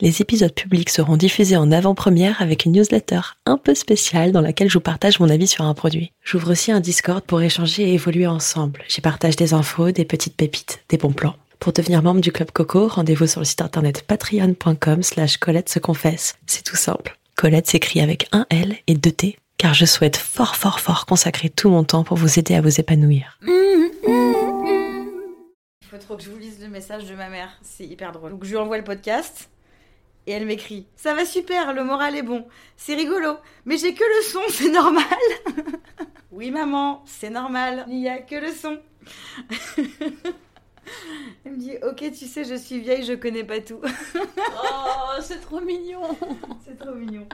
Les épisodes publics seront diffusés en avant-première avec une newsletter un peu spéciale dans laquelle je vous partage mon avis sur un produit. J'ouvre aussi un Discord pour échanger et évoluer ensemble. J'y partage des infos, des petites pépites, des bons plans. Pour devenir membre du Club Coco, rendez-vous sur le site internet patreon.com slash Colette se confesse. C'est tout simple. Colette s'écrit avec un L et deux T, car je souhaite fort fort fort consacrer tout mon temps pour vous aider à vous épanouir. Il faut trop que je vous lise le message de ma mère, c'est hyper drôle. Donc je lui envoie le podcast et elle m'écrit Ça va super, le moral est bon, c'est rigolo, mais j'ai que le son, c'est normal Oui maman, c'est normal, il n'y a que le son. Elle me dit Ok, tu sais, je suis vieille, je connais pas tout. Oh, c'est trop mignon. c'est trop mignon.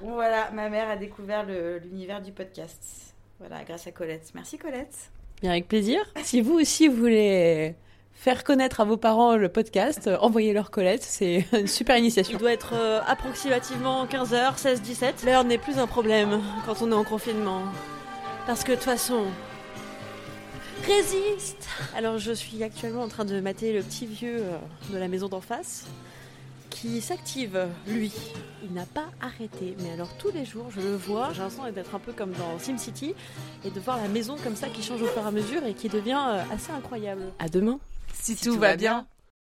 Bon voilà, ma mère a découvert l'univers du podcast. Voilà, grâce à Colette. Merci Colette. Bien, avec plaisir. Si vous aussi voulez faire connaître à vos parents le podcast, euh, envoyez-leur Colette, c'est une super initiation. Il doit être euh, approximativement 15h, 16, 17. L'heure n'est plus un problème quand on est en confinement. Parce que de toute façon, résiste Alors je suis actuellement en train de mater le petit vieux euh, de la maison d'en face qui s'active, lui. Il n'a pas arrêté, mais alors tous les jours, je le vois. J'ai l'impression d'être un peu comme dans SimCity et de voir la maison comme ça qui change au fur et à mesure et qui devient euh, assez incroyable. À demain Si, tout, va bien.